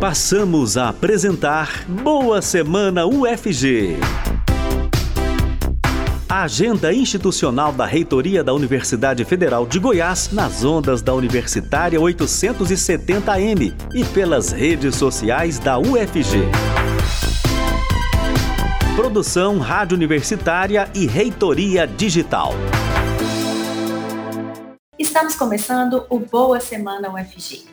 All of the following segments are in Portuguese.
Passamos a apresentar Boa Semana UFG. Agenda institucional da Reitoria da Universidade Federal de Goiás nas ondas da Universitária 870M e pelas redes sociais da UFG. Produção Rádio Universitária e Reitoria Digital. Estamos começando o Boa Semana UFG,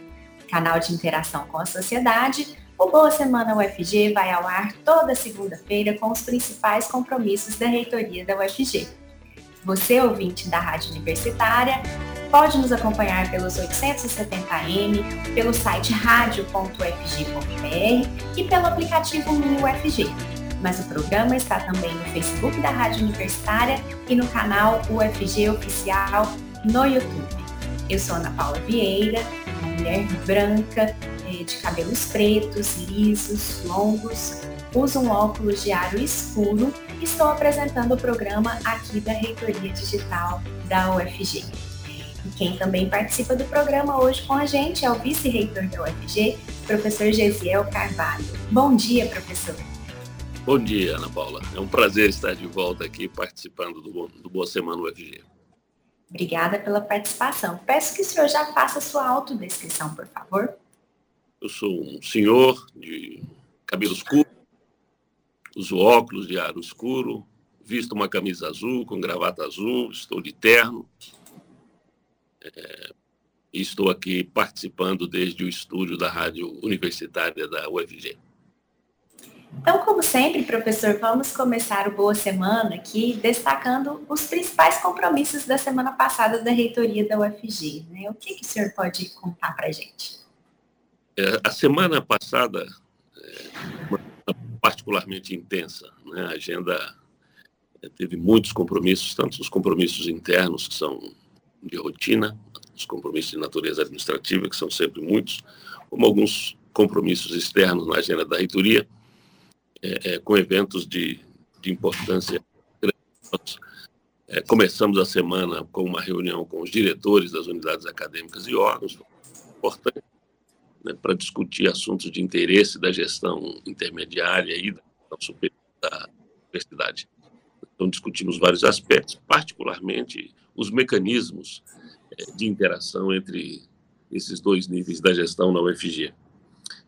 canal de interação com a sociedade o Boa Semana UFG vai ao ar toda segunda-feira com os principais compromissos da reitoria da UFG. Você, ouvinte da Rádio Universitária, pode nos acompanhar pelos 870M, pelo site radio.ufg.br e pelo aplicativo Minho UFG. Mas o programa está também no Facebook da Rádio Universitária e no canal UFG Oficial no YouTube. Eu sou Ana Paula Vieira, mulher branca, é, de cabelos pretos, lisos, longos, uso um óculos de aro escuro e estou apresentando o programa aqui da Reitoria Digital da UFG. E quem também participa do programa hoje com a gente é o vice-reitor da UFG, professor Gesiel Carvalho. Bom dia, professor. Bom dia, Ana Paula. É um prazer estar de volta aqui participando do, do Boa Semana UFG. Obrigada pela participação. Peço que o senhor já faça sua autodescrição, por favor. Eu sou um senhor de cabelos curtos, uso óculos de aro escuro, visto uma camisa azul com gravata azul, estou de terno. É, estou aqui participando desde o estúdio da Rádio Universitária da UFG. Então, como sempre, professor, vamos começar o Boa Semana aqui destacando os principais compromissos da semana passada da reitoria da UFG. Né? O que, que o senhor pode contar para a gente? É, a semana passada, é, particularmente intensa, né? a agenda é, teve muitos compromissos, tanto os compromissos internos, que são de rotina, os compromissos de natureza administrativa, que são sempre muitos, como alguns compromissos externos na agenda da reitoria, é, é, com eventos de, de importância grande. É, começamos a semana com uma reunião com os diretores das unidades acadêmicas e órgãos, importante né, para discutir assuntos de interesse da gestão intermediária e da superior da universidade. Então, discutimos vários aspectos, particularmente os mecanismos é, de interação entre esses dois níveis da gestão na UFG.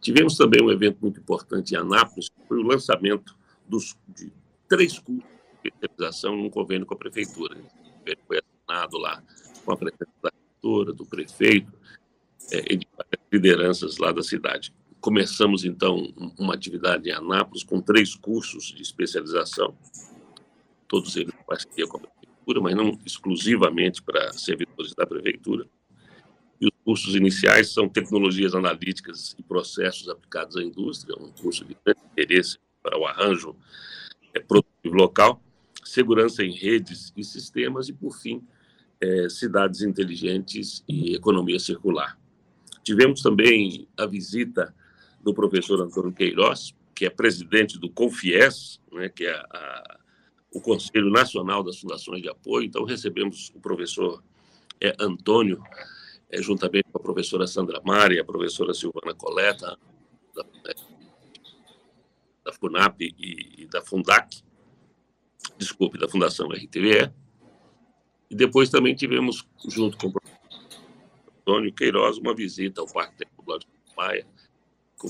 Tivemos também um evento muito importante em Anápolis, que foi o lançamento dos, de três cursos de especialização num convênio com a prefeitura. O foi assinado lá com a presença da reitora, do prefeito, é, de lideranças lá da cidade. Começamos, então, uma atividade em Anápolis com três cursos de especialização, todos eles parceria com a prefeitura, mas não exclusivamente para servidores da prefeitura. E os cursos iniciais são tecnologias analíticas e processos aplicados à indústria, um curso de grande interesse para o arranjo é, produtivo local, segurança em redes e sistemas e, por fim, é, cidades inteligentes e economia circular. Tivemos também a visita do professor Antônio Queiroz, que é presidente do CONFIES, né, que é a, o Conselho Nacional das Fundações de Apoio. Então, recebemos o professor é, Antônio, juntamente com a professora Sandra Mari a professora Silvana Coleta, da, é, da FUNAP e, e, da FUNDAC, desculpe, da Fundação RTVE. E depois também tivemos, junto com o professor Antônio Queiroz uma visita ao Parque Tecnológico do Maia, com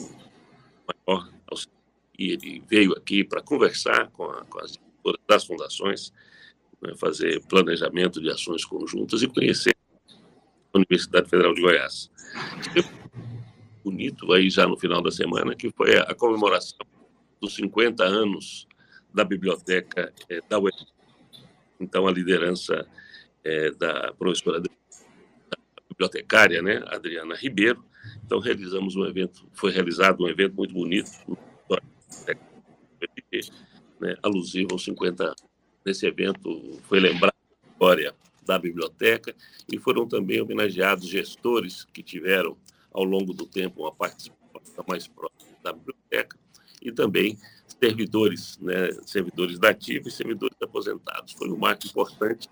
maior auxílio. E ele veio aqui para conversar com, a, com as diretoras das fundações, né, fazer planejamento de ações conjuntas e conhecer Universidade Federal de Goiás. Bonito aí já no final da semana, que foi a, comemoração dos 50 anos da biblioteca é, da UEF. Então, a liderança é, da professora bibliotecária, né, Adriana Ribeiro. Então realizamos um evento, foi realizado um evento muito bonito, né, alusivo aos 50 anos. Nesse evento foi lembrada a história da biblioteca e foram também homenageados gestores que tiveram ao longo do tempo uma participação mais próxima da biblioteca e também servidores, né, servidores da ativa e servidores aposentados. Foi um marco importante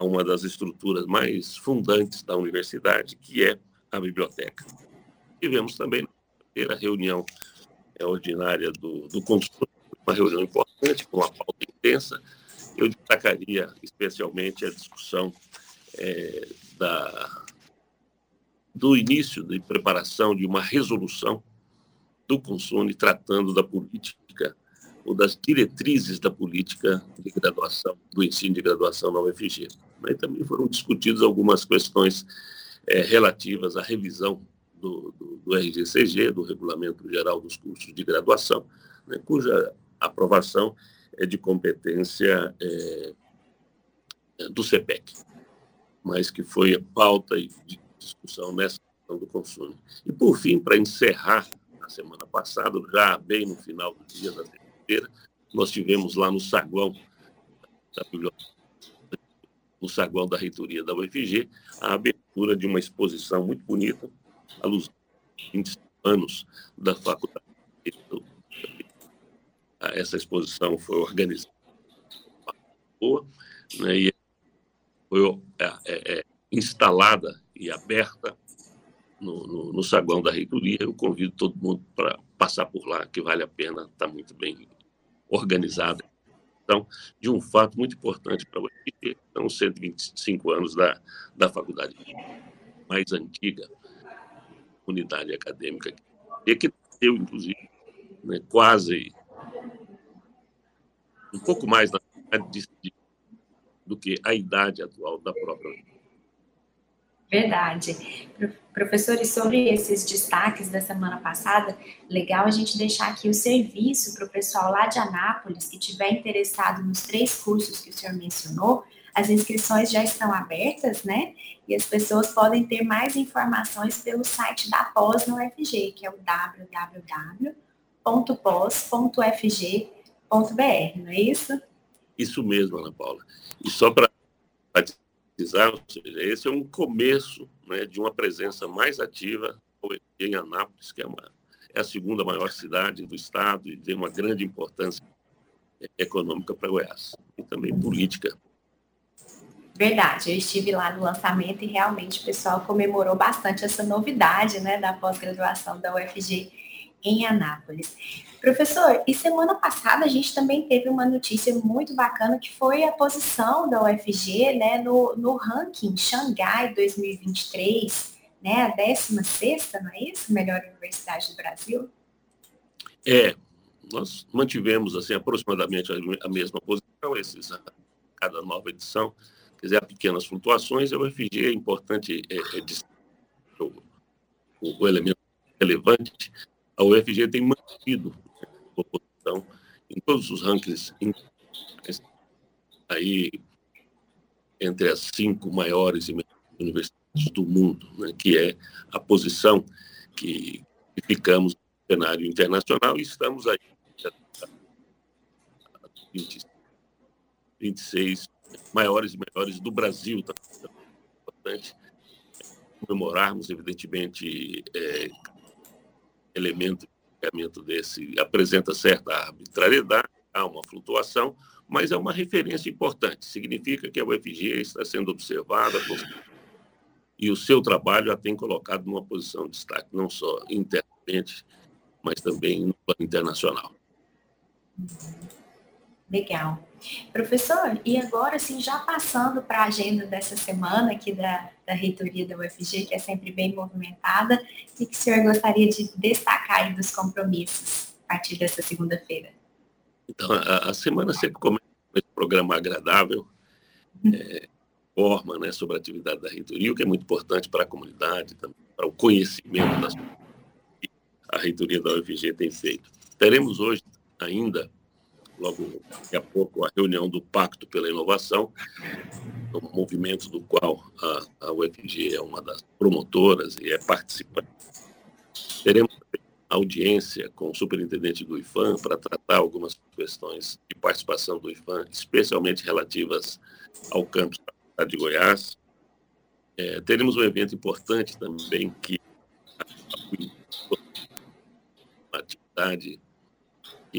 uma das estruturas mais fundantes da universidade, que é a biblioteca. tivemos também a reunião é, ordinária do, do uma reunião importante, com uma pauta intensa. Eu destacaria especialmente a discussão é, da, do início de preparação de uma resolução do Consune tratando da política ou das diretrizes da política de graduação, do ensino de graduação na UFG. Mas também foram discutidas algumas questões é, relativas à revisão do, do, do, RGCG, do Regulamento Geral dos Cursos de Graduação, né, cuja aprovação é de competência é, do CEPEC, mas que foi pauta de discussão nessa questão do consumo. E, por fim, para encerrar, na semana passada, já bem no final do dia da terça-feira, nós tivemos lá no saguão no saguão da reitoria da UFG, a abertura de uma exposição muito bonita, luz dos 20 anos da faculdade. Essa exposição foi organizada né, e foi é, é, é, instalada e aberta no, no, no, saguão da reitoria. Eu convido todo mundo para passar por lá, que vale a pena, está muito bem organizada. Então, de um fato muito importante para o UFG, são 125 anos da, da faculdade mais antiga unidade acadêmica, e que eu, inclusive, né, quase um pouco mais do que a idade atual da própria Verdade. Professores, sobre esses destaques da semana passada, legal a gente deixar aqui o serviço para o pessoal lá de Anápolis que tiver interessado nos três cursos que o senhor mencionou. As inscrições já estão abertas, né? E as pessoas podem ter mais informações pelo site da Pós no UFG, que é o não é isso? Isso mesmo, Ana Paula. E só para ou seja, esse é um começo né, de uma presença mais ativa em Anápolis, que é, uma, é a segunda maior cidade do estado e tem uma grande importância econômica para Goiás e também política. Verdade, eu estive lá no lançamento e realmente o pessoal comemorou bastante essa novidade né, da pós-graduação da UFG em Anápolis. Professor, e semana passada a gente também teve uma notícia muito bacana que foi a posição da UFG né, no, no ranking Xangai 2023, né, a 16 não é isso? Melhor universidade do Brasil? É, nós mantivemos assim aproximadamente a mesma posição, esses, a cada nova edição, quer dizer, há pequenas flutuações, a UFG é importante é, é, o, o elemento relevante a UFG tem mantido a posição em todos os rankings aí entre as cinco maiores universidades do mundo, né, que é a posição que, ficamos no cenário internacional e estamos aí 20, 26 maiores e melhores do Brasil. Tá? É importante comemorarmos, evidentemente, é, elemento de desse apresenta certa arbitrariedade, há uma flutuação, mas é uma referência importante. Significa que a UFG está sendo observada e o seu trabalho a tem colocado numa posição de destaque, não só internamente, mas também no plano internacional. Legal. Professor, e agora, assim, já passando para a agenda dessa semana aqui da, da reitoria da UFG, que é sempre bem movimentada, o que, o senhor gostaria de destacar aí dos compromissos a partir dessa segunda-feira? Então, a, a, semana sempre começa com esse programa agradável, uhum. é, forma né, sobre a atividade da reitoria, o que é muito importante para a comunidade, para o conhecimento das que a reitoria da UFG tem feito. Teremos hoje ainda logo daqui a pouco, a reunião do Pacto pela Inovação, um movimento do qual a, a UFG é uma das promotoras e é participante. Teremos audiência com o superintendente do IFAM para tratar algumas questões de participação do IFAM, especialmente relativas ao campus de Goiás. É, teremos um evento importante também que a atividade que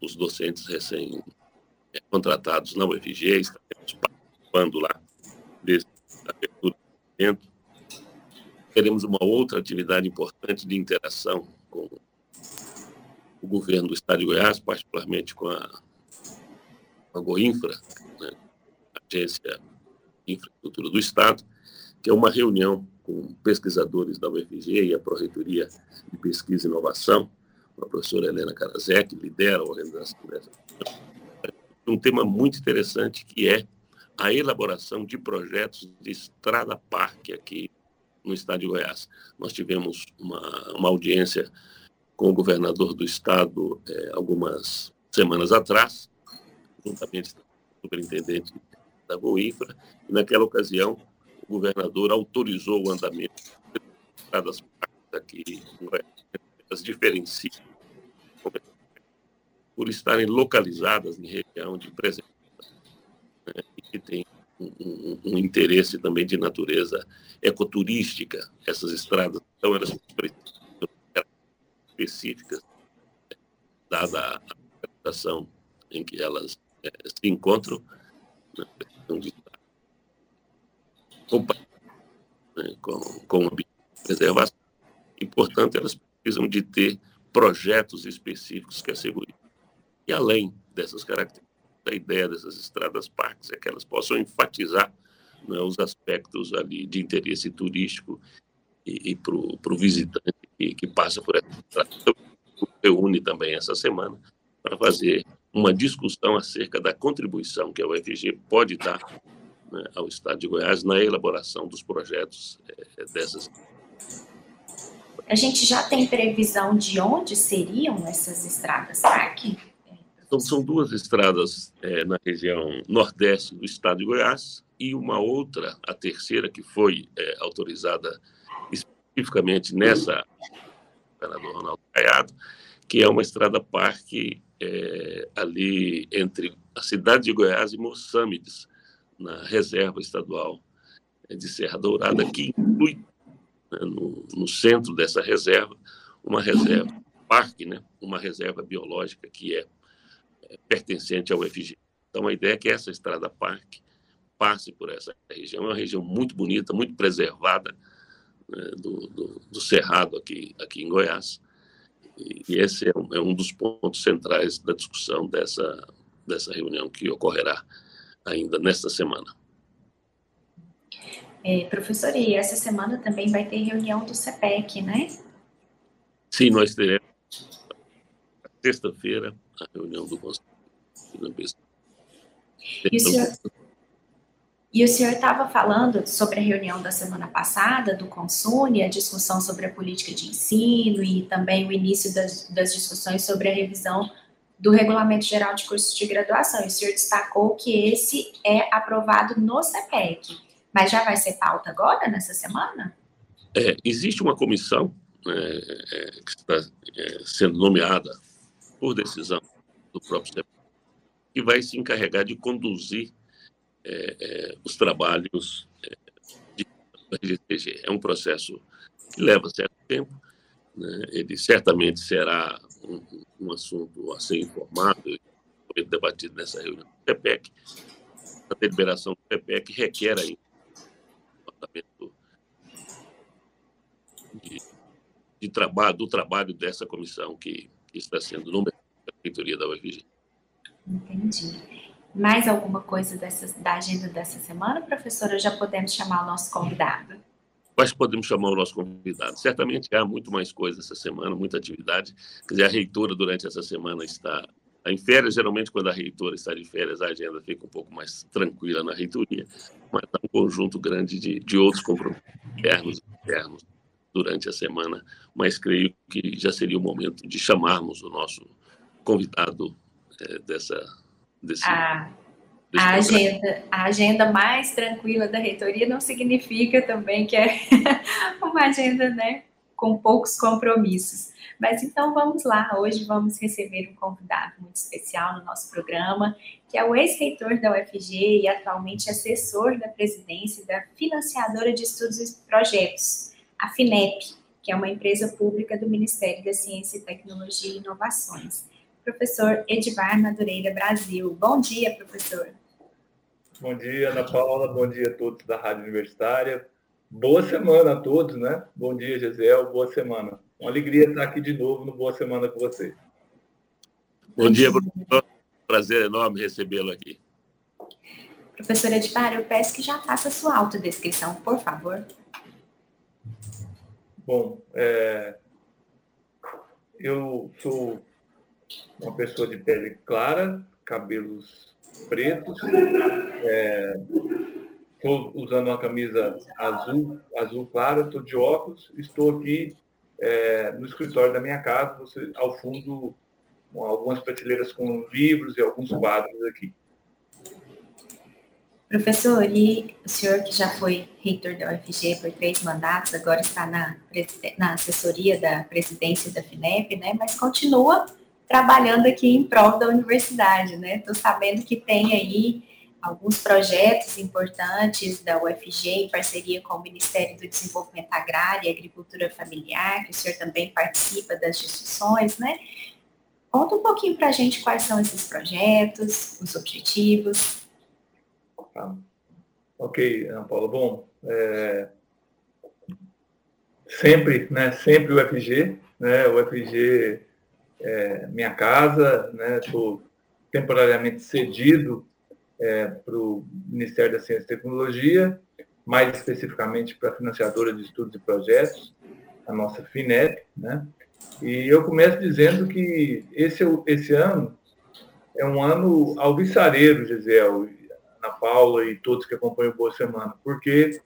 os docentes recém-contratados na UFG, estamos participando lá desse abertura do evento. teremos uma outra atividade importante de interação com o governo do Estado de Goiás, particularmente com a, a Goinfra, né, Agência de Infraestrutura do Estado, que é uma reunião com pesquisadores da UFG e a Proreitoria de Pesquisa e Inovação, a professora Helena Karazek lidera a organização dessa. Um tema muito interessante que é a elaboração de projetos de estrada-parque aqui no estado de Goiás. Nós tivemos uma, uma audiência com o governador do estado é, algumas semanas atrás, juntamente com o superintendente da Goinfra, e naquela ocasião o governador autorizou o andamento de estradas aqui no Goiás. Diferenciam por estarem localizadas em região de presença né, e que tem um, um, um, interesse também de natureza ecoturística, essas estradas. Então, elas específicas, dada a localização em que elas é, se encontram, né, de né, com, com preservação, e, portanto, elas de ter projetos específicos que assegurem. E além dessas características, a ideia dessas estradas parques é que elas possam enfatizar né, os aspectos ali de interesse turístico e, e para o visitante que, que, passa por essa estrada. Então, reúne também essa semana para fazer uma discussão acerca da contribuição que a UFG pode dar né, ao Estado de Goiás na elaboração dos projetos é, dessas. A gente já tem previsão de onde seriam essas estradas parque? Então, são duas estradas é, na região nordeste do estado de Goiás e uma outra, a terceira, que foi é, autorizada especificamente nessa, governador Ronaldo Caiado, que é uma estrada parque é, ali entre a cidade de Goiás e Moçâmedes, na reserva estadual é, de Serra Dourada, que inclui né, no, no centro dessa reserva uma reserva parque, né, uma reserva biológica que é pertencente ao UFG. Então, a ideia é que essa estrada parque passe por essa região. É uma região muito bonita, muito preservada né, do, do, do, Cerrado aqui, aqui em Goiás. E, e esse é um, é um, dos pontos centrais da discussão dessa, dessa reunião que ocorrerá ainda nesta semana. É, professor, e essa semana também vai ter reunião do CEPEC, né? Sim, nós teremos sexta-feira a reunião do Conselho e o senhor, e o senhor estava falando sobre a reunião da semana passada do Consune, a discussão sobre a política de ensino e também o início das, das discussões sobre a revisão do Regulamento Geral de Cursos de Graduação. E o senhor destacou que esse é aprovado no CEPEC. Mas já vai ser pauta agora, nessa semana? É, existe uma comissão é, é, que está é, sendo nomeada por decisão do próprio CEPEC, que vai se encarregar de conduzir é, os trabalhos de RGTG. É um processo que leva certo tempo, né? ele certamente será um, um, assunto a ser informado e debatido nessa reunião do PEPEC. A deliberação do PEPEC requer aí de, de trabalho, do trabalho dessa comissão que, que está sendo nomeada pela reitoria da UFG. Entendi. Mais alguma coisa dessa, da agenda dessa semana, professora? Já podemos chamar o nosso convidado? Que podemos chamar o nosso convidado. Certamente há muito mais coisa essa semana, muita atividade. Quer dizer, a reitora durante essa semana está em férias. Geralmente, quando a reitora está de férias, a agenda fica um pouco mais tranquila na reitoria. Mas há um conjunto grande de, de outros compromissos internos e internos durante a semana. Mas creio que já seria o momento de chamarmos o nosso convidado é, dessa desse, a, desse a agenda a agenda mais tranquila da reitoria não significa também que é uma agenda né com poucos compromissos mas então vamos lá hoje vamos receber um convidado muito especial no nosso programa que é o ex-reitor da UFG e atualmente assessor da presidência da financiadora de estudos e projetos a FINEP que é uma empresa pública do Ministério da Ciência, Tecnologia e Inovações professor Edvar Madureira Brasil. Bom dia, professor. Bom dia, Ana Paula. Bom dia a todos da Rádio Universitária. Boa semana a todos, né? Bom dia, Gisele. Boa semana. Uma alegria estar aqui de novo no Boa Semana com você. Bom dia, professor. Prazer enorme recebê-lo aqui. Professora Edmar, eu peço que já faça sua autodescrição, por favor. Bom, é, eu sou uma pessoa de pele clara, cabelos pretos, estou usando uma camisa azul, azul clara, estou de óculos, estou aqui é, no escritório da minha casa, você, ao fundo, algumas prateleiras com livros e alguns quadros aqui. Professor, e o senhor que já foi reitor da UFG por três mandatos, agora está na, na assessoria da presidência da FINEP, né? Mas continua trabalhando aqui em prol da universidade, né? Estou sabendo que tem aí alguns projetos importantes da UFG em parceria com o Ministério do Desenvolvimento Agrário e Agricultura Familiar, que o senhor também participa das discussões, né? Conta um pouquinho para a gente quais são esses projetos, os objetivos. Ok, Ana Paula. Bom, é... sempre, né? Sempre o UFG, né? O UFG é minha casa, né? Estou temporariamente cedido é, para o Ministério da Ciência e Tecnologia, mais especificamente para a financiadora de estudos e projetos, a nossa FINEP, né? E eu começo dizendo que esse, esse ano é um ano alvissareiro, Gisele, Ana Paula e todos que acompanham o Boa Semana, porque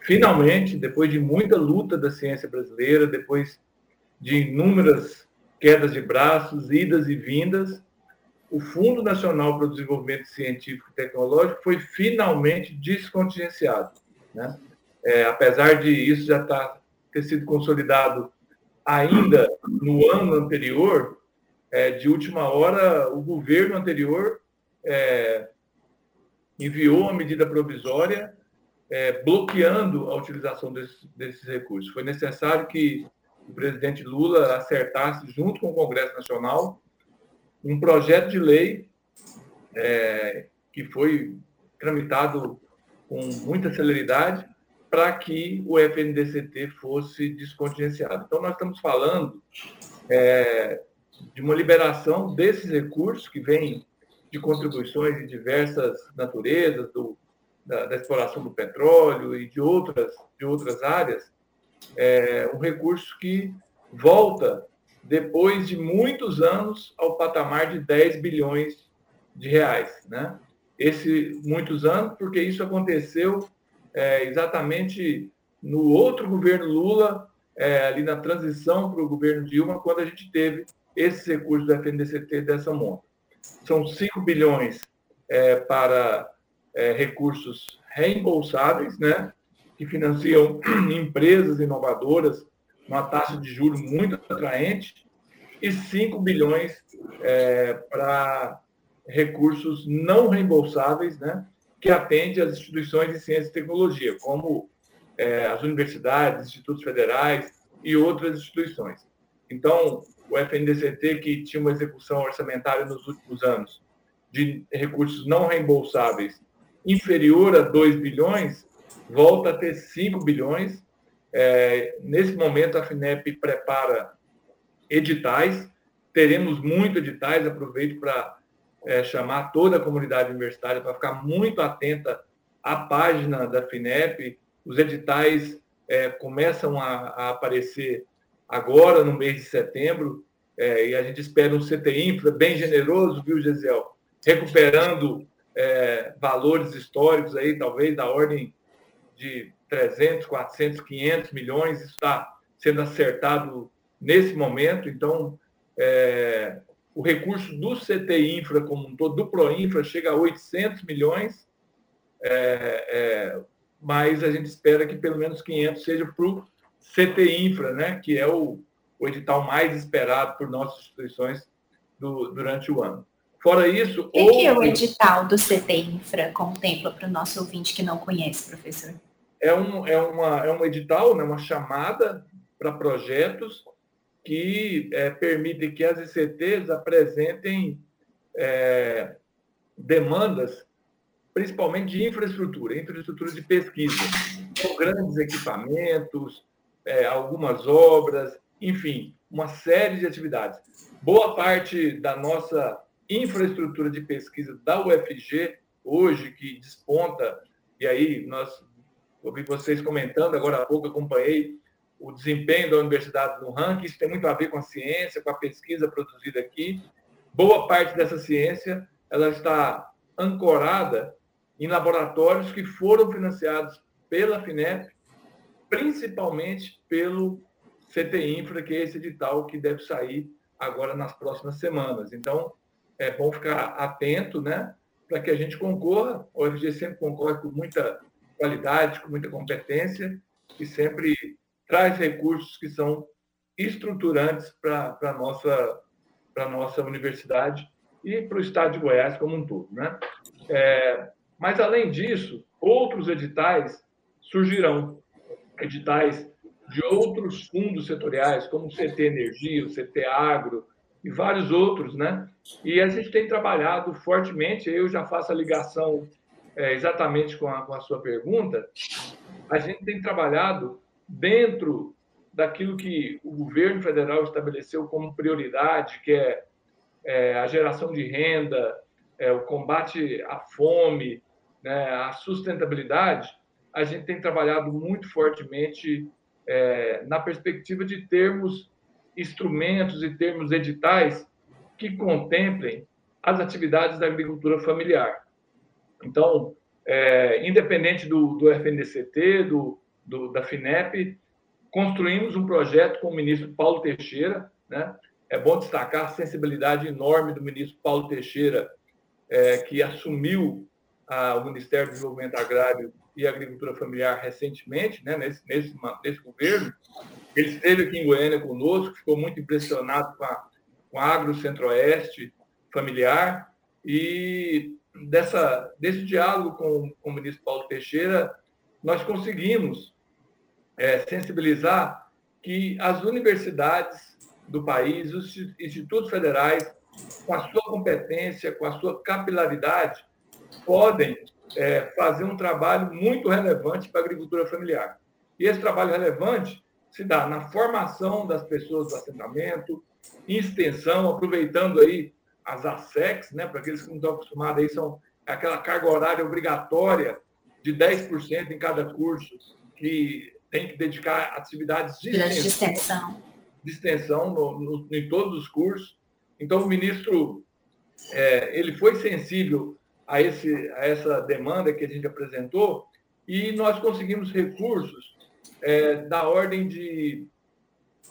finalmente, depois de muita luta da ciência brasileira, depois de inúmeras quedas de braços, idas e vindas, o Fundo Nacional para o Desenvolvimento Científico e Tecnológico foi finalmente descontingenciado. Né? É, apesar de isso já tá, ter sido consolidado ainda no ano anterior, é, de última hora, o governo anterior é, enviou uma medida provisória é, bloqueando a utilização desse, desses recursos. Foi necessário que o presidente Lula acertasse, junto com o Congresso Nacional, um projeto de lei é, que foi tramitado com muita celeridade para que o FNDCT fosse descontingenciado. Então, nós estamos falando é, de uma liberação desses recursos que vêm de contribuições de diversas naturezas, do, da, da, exploração do petróleo e de outras, de outras áreas, é, um recurso que volta depois de muitos anos ao patamar de 10 bilhões de reais. Né? Esse muitos anos, porque isso aconteceu é, exatamente no outro governo Lula, é, ali na transição para o governo Dilma, quando a gente teve esses recursos do FNDCT dessa monta. São 5 bilhões é, para é, recursos reembolsáveis, né, que financiam empresas inovadoras uma taxa de juros muito atraente, e 5 bilhões é, para recursos não reembolsáveis, né, que atende às instituições de ciência e tecnologia, como é, as universidades, institutos federais e outras instituições. Então, o FNDCT, que tinha uma execução orçamentária nos últimos anos de recursos não reembolsáveis inferior a 2 bilhões, volta a ter 5 bilhões é, nesse momento, a FINEP prepara editais, teremos muitos editais, aproveito para é, chamar toda a comunidade universitária para ficar muito atenta à página da FINEP. Os editais é, começam a, a, aparecer agora, no mês de setembro, é, e a gente espera um CT Infra bem generoso, viu, Gesiel? Recuperando é, valores históricos aí, talvez da ordem de 300, 400, 500 milhões, está sendo acertado nesse momento. Então, é, o recurso do CT Infra como um todo, do Proinfra, chega a 800 milhões, é, é, mas a gente espera que pelo menos 500 seja para o CT Infra, né, que é o, o edital mais esperado por nossas instituições do, durante o ano. Fora isso. O que, outro... que é o edital do CT Infra contempla para o nosso ouvinte que não conhece, professor? É um, é uma, é um edital, né, uma chamada para projetos que é, permitem que as ICTs apresentem é, demandas, principalmente de infraestrutura, infraestrutura de pesquisa. com grandes equipamentos, é, algumas obras, enfim, uma série de atividades. Boa parte da nossa infraestrutura de pesquisa da UFG, hoje, que desponta, e aí nós ouvi vocês comentando, agora há pouco acompanhei o desempenho da universidade no ranking, isso tem muito a ver com a ciência, com a pesquisa produzida aqui. Boa parte dessa ciência ela está ancorada em laboratórios que foram financiados pela FINEP, principalmente pelo CT Infra, que é esse edital que deve sair agora nas próximas semanas. Então, é bom ficar atento, né, para que a gente concorra. O UFG sempre concorre com muita qualidade, com muita competência e sempre traz recursos que são estruturantes para a nossa, nossa universidade e para o estado de Goiás como um todo. Né? É, mas, além disso, outros editais surgirão, editais de outros fundos setoriais, como o CT Energia, o CT Agro e vários outros, né? E a gente tem trabalhado fortemente, eu já faço a ligação é, exatamente com a, com a sua pergunta, a gente tem trabalhado dentro daquilo que o governo federal estabeleceu como prioridade, que é, é a geração de renda, é, o combate à fome, né, a sustentabilidade, a gente tem trabalhado muito fortemente é, na perspectiva de termos instrumentos e termos editais que contemplem as atividades da agricultura familiar. Então, é, independente do, do FNDCT, do, do, da FINEP, construímos um projeto com o ministro Paulo Teixeira. Né? É bom destacar a sensibilidade enorme do ministro Paulo Teixeira, é, que assumiu a, o Ministério do Desenvolvimento Agrário e Agricultura Familiar recentemente, né, nesse, nesse, nesse governo. Ele esteve aqui em Goiânia conosco, ficou muito impressionado com a, com a Agro Centro-Oeste familiar e dessa, desse diálogo com, com o ministro Paulo Teixeira, nós conseguimos é, sensibilizar que as universidades do país, os institutos federais, com a sua competência, com a sua capilaridade, podem é, fazer um trabalho muito relevante para a agricultura familiar. E esse trabalho relevante se dá na formação das pessoas do assentamento, em extensão, aproveitando aí as ASECs, né, para aqueles que não estão acostumados, aí são aquela carga horária obrigatória de 10% em cada curso, que tem que dedicar atividades de extensão, de extensão, de extensão no, no, em todos os cursos. Então, o ministro é, ele foi sensível a, esse, a essa demanda que a gente apresentou e nós conseguimos recursos é, da ordem de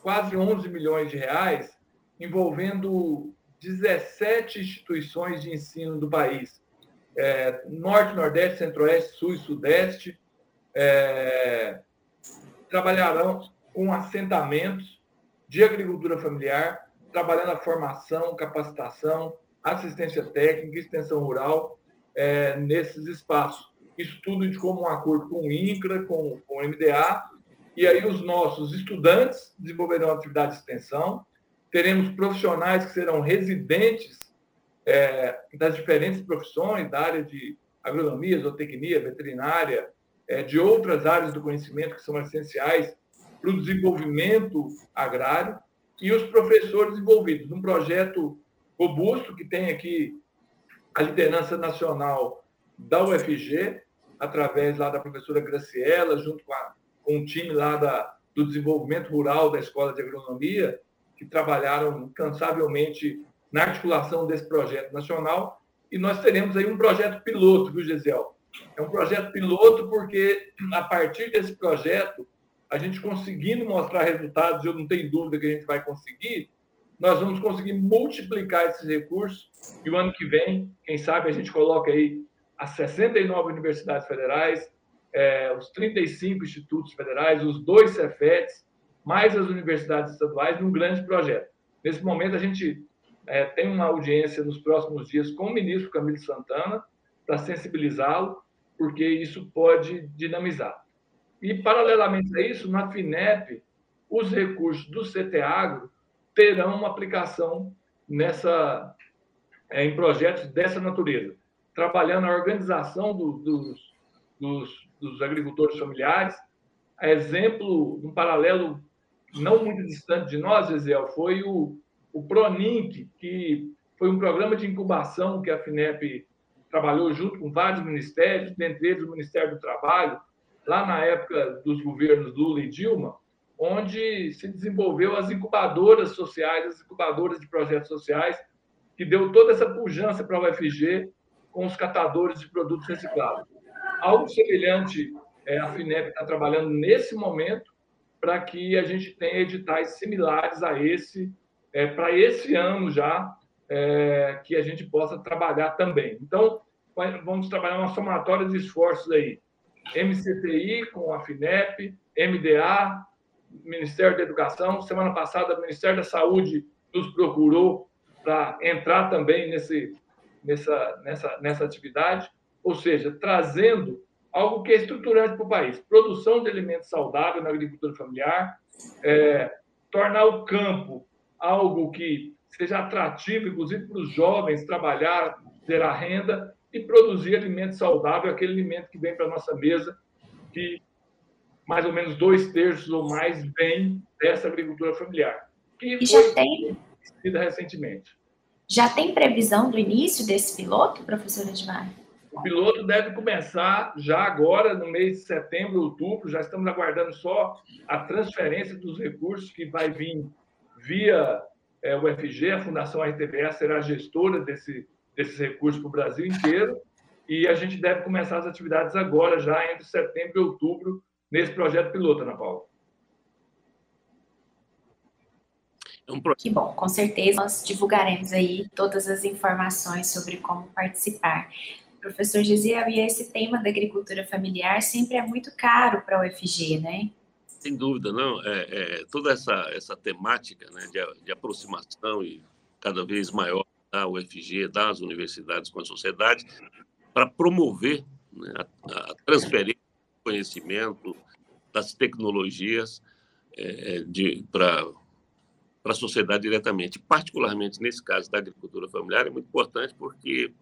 quase 11 milhões de reais, envolvendo 17 instituições de ensino do país. É, Norte, Nordeste, Centro-Oeste, Sul e Sudeste é, trabalharão com assentamentos de agricultura familiar, trabalhando a formação, capacitação, assistência técnica, extensão rural é, nesses espaços. Isso tudo de como um acordo com o INCRA, com, com o MDA, e aí os nossos estudantes desenvolverão atividade de extensão, teremos profissionais que serão residentes é, das diferentes profissões, da área de agronomia, zootecnia, veterinária, é, de outras áreas do conhecimento que são essenciais para o desenvolvimento agrário, e os professores envolvidos. Num projeto robusto que tem aqui a liderança nacional da UFG, através lá da professora Graciela, junto com, a, com um time lá da, do desenvolvimento rural da Escola de Agronomia, que trabalharam incansavelmente na articulação desse projeto nacional. E nós teremos aí um projeto piloto, viu, Gisel? É um projeto piloto porque, a partir desse projeto, a gente conseguindo mostrar resultados, eu não tenho dúvida que a gente vai conseguir, nós vamos conseguir multiplicar esses recursos e o ano que vem, quem sabe, a gente coloca aí as 69 universidades federais, é, os 35 institutos federais, os dois Cefetes, mais as universidades estaduais, num grande projeto. Nesse momento, a gente é, tem uma audiência nos próximos dias com o ministro Camilo Santana para sensibilizá-lo, porque isso pode dinamizar. E, paralelamente a isso, na FINEP, os recursos do CT Agro terão uma aplicação nessa, é, em projetos dessa natureza, trabalhando a organização do, dos, dos dos agricultores familiares. Exemplo, um paralelo não muito distante de nós, Ezequiel, foi o, o PRONINC, que foi um programa de incubação que a FINEP trabalhou junto com vários ministérios, dentre eles o Ministério do Trabalho, lá na época dos governos Lula e Dilma, onde se desenvolveu as incubadoras sociais, as incubadoras de projetos sociais, que deu toda essa pujança para a UFG com os catadores de produtos reciclados. Algo semelhante, é, a FINEP está trabalhando nesse momento para que a gente tenha editais similares a esse, é, para esse ano já, é, que a gente possa trabalhar também. Então, vamos trabalhar uma somatória de esforços aí. MCTI com a FINEP, MDA, Ministério da Educação. Semana passada, o Ministério da Saúde nos procurou para entrar também nesse, nessa, nessa, nessa atividade, ou seja, trazendo algo que é estruturante para o país: produção de alimentos saudáveis na agricultura familiar, é, tornar o campo algo que seja atrativo, inclusive para os jovens trabalhar, gerar renda e produzir alimento saudável, aquele alimento que vem para a nossa mesa, que mais ou menos dois terços ou mais vem dessa agricultura familiar, que e foi tem recentemente. Já tem previsão do início desse piloto, professor Edmar? O piloto deve começar já agora, no mês de setembro, outubro. Já estamos aguardando só a transferência dos recursos que vai vir via é, o FG. A Fundação RTBS será gestora desse, desses recursos para o Brasil inteiro. E a gente deve começar as atividades agora, já entre setembro e outubro, nesse projeto piloto, Ana Paula. É Que bom, com certeza nós divulgaremos aí todas as informações sobre como participar. Professor Gisiel, e esse tema da agricultura familiar sempre é muito caro para o UFG, né? Sem dúvida, não. É, é toda essa, essa temática né, de, de aproximação e cada vez maior da UFG, das universidades com a sociedade, para promover né, a, a transferência do conhecimento, das tecnologias é, é para a sociedade diretamente. Particularmente nesse caso da agricultura familiar, é muito importante porque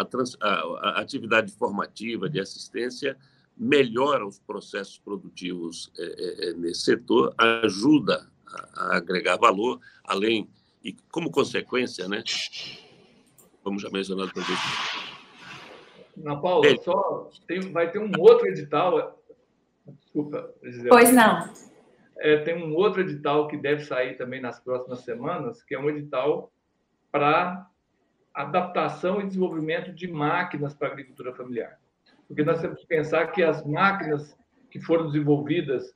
a, trans, a, a atividade formativa de assistência melhora os processos produtivos é, é, é nesse setor, ajuda a, a, agregar valor, além, e como consequência, né, como já mencionado vocês. Na Paula, é. só tem, vai ter um outro edital. Desculpa. Pois não é, tem um outro edital que deve sair também nas próximas semanas, que é um edital para adaptação e desenvolvimento de máquinas para a agricultura familiar. Porque nós temos que pensar que as máquinas que foram desenvolvidas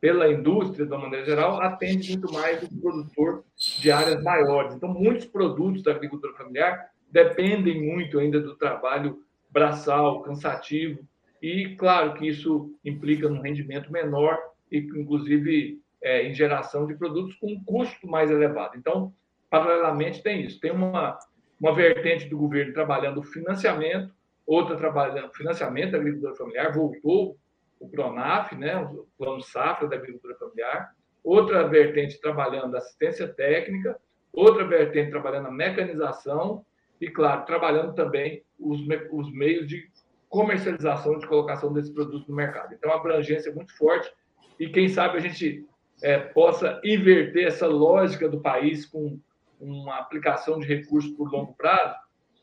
pela indústria, de uma maneira geral, atendem muito mais o produtor de áreas maiores. Então, muitos produtos da agricultura familiar dependem muito ainda do trabalho braçal, cansativo, e claro que isso implica um rendimento menor e, inclusive, é, em geração de produtos com um custo mais elevado. Então, paralelamente, tem isso. Tem uma, uma vertente do governo trabalhando o financiamento, outra trabalhando financiamento da agricultura familiar, voltou o PRONAF, né, o Plano Safra da Agricultura Familiar, outra vertente trabalhando assistência técnica, outra vertente trabalhando a mecanização e, claro, trabalhando também os, os meios de comercialização, de colocação desses produtos no mercado. Então, a abrangência é muito forte e quem sabe a gente é, possa inverter essa lógica do país com uma aplicação de recursos por longo prazo,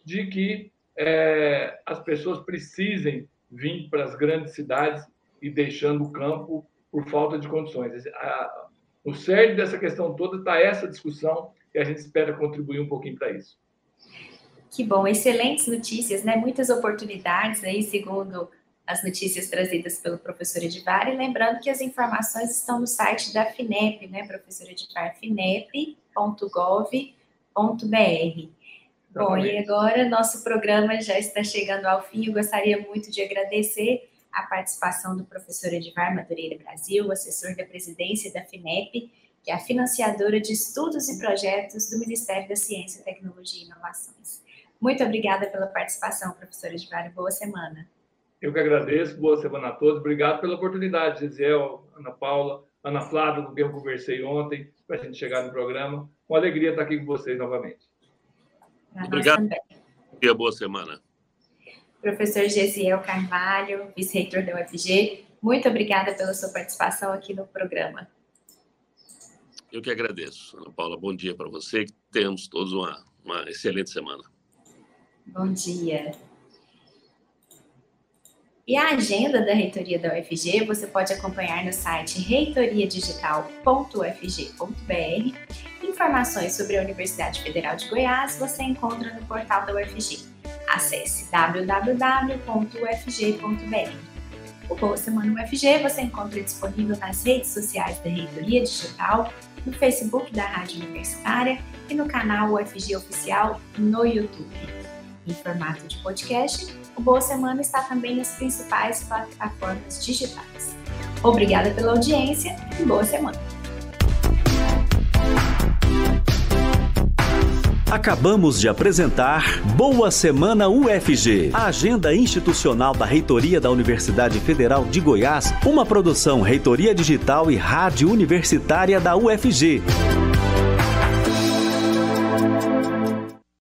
de que é, as pessoas precisem vir para as grandes cidades e deixando o campo por falta de condições. A, cerne dessa questão toda está essa discussão e a gente espera contribuir um pouquinho para isso. Que bom, excelentes notícias, né? Muitas oportunidades aí, segundo as notícias trazidas pelo professor Edivar. E lembrando que as informações estão no site da FINEP, né, professor Edivar? finep.gov.br. Bom, e agora nosso programa já está chegando ao fim. Eu gostaria muito de agradecer a participação do professor Edivar Madureira Brasil, assessor da presidência da FINEP, que é a financiadora de estudos e projetos do Ministério da Ciência, Tecnologia e Inovações. Muito obrigada pela participação, professor Edivar, boa semana. Eu que agradeço, boa semana a todos. Obrigado pela oportunidade, Gisele, Ana Paula, Ana Flávia, com quem eu conversei ontem, para a gente chegar no programa. Uma alegria estar aqui com vocês novamente. Obrigado. E boa semana. Professor Gesiel Carvalho, vice-reitor da UFG, muito obrigada pela sua participação aqui no programa. Eu que agradeço, Ana Paula. Bom dia para você. Que tenhamos todos uma, uma excelente semana. Bom dia. E a agenda da reitoria da UFG você pode acompanhar no site reitoriadigital.ufg.br. Informações sobre a Universidade Federal de Goiás você encontra no portal da UFG. Acesse www.ufg.br. O Boa Semana UFG você encontra disponível nas redes sociais da Reitoria Digital, no Facebook da Rádio Universitária e no canal UFG Oficial no YouTube. Em formato de podcast, o Boa Semana está também nas principais plataformas digitais. Obrigada pela audiência e boa semana! Acabamos de apresentar Boa Semana UFG, a agenda institucional da Reitoria da Universidade Federal de Goiás, uma produção Reitoria Digital e Rádio Universitária da UFG.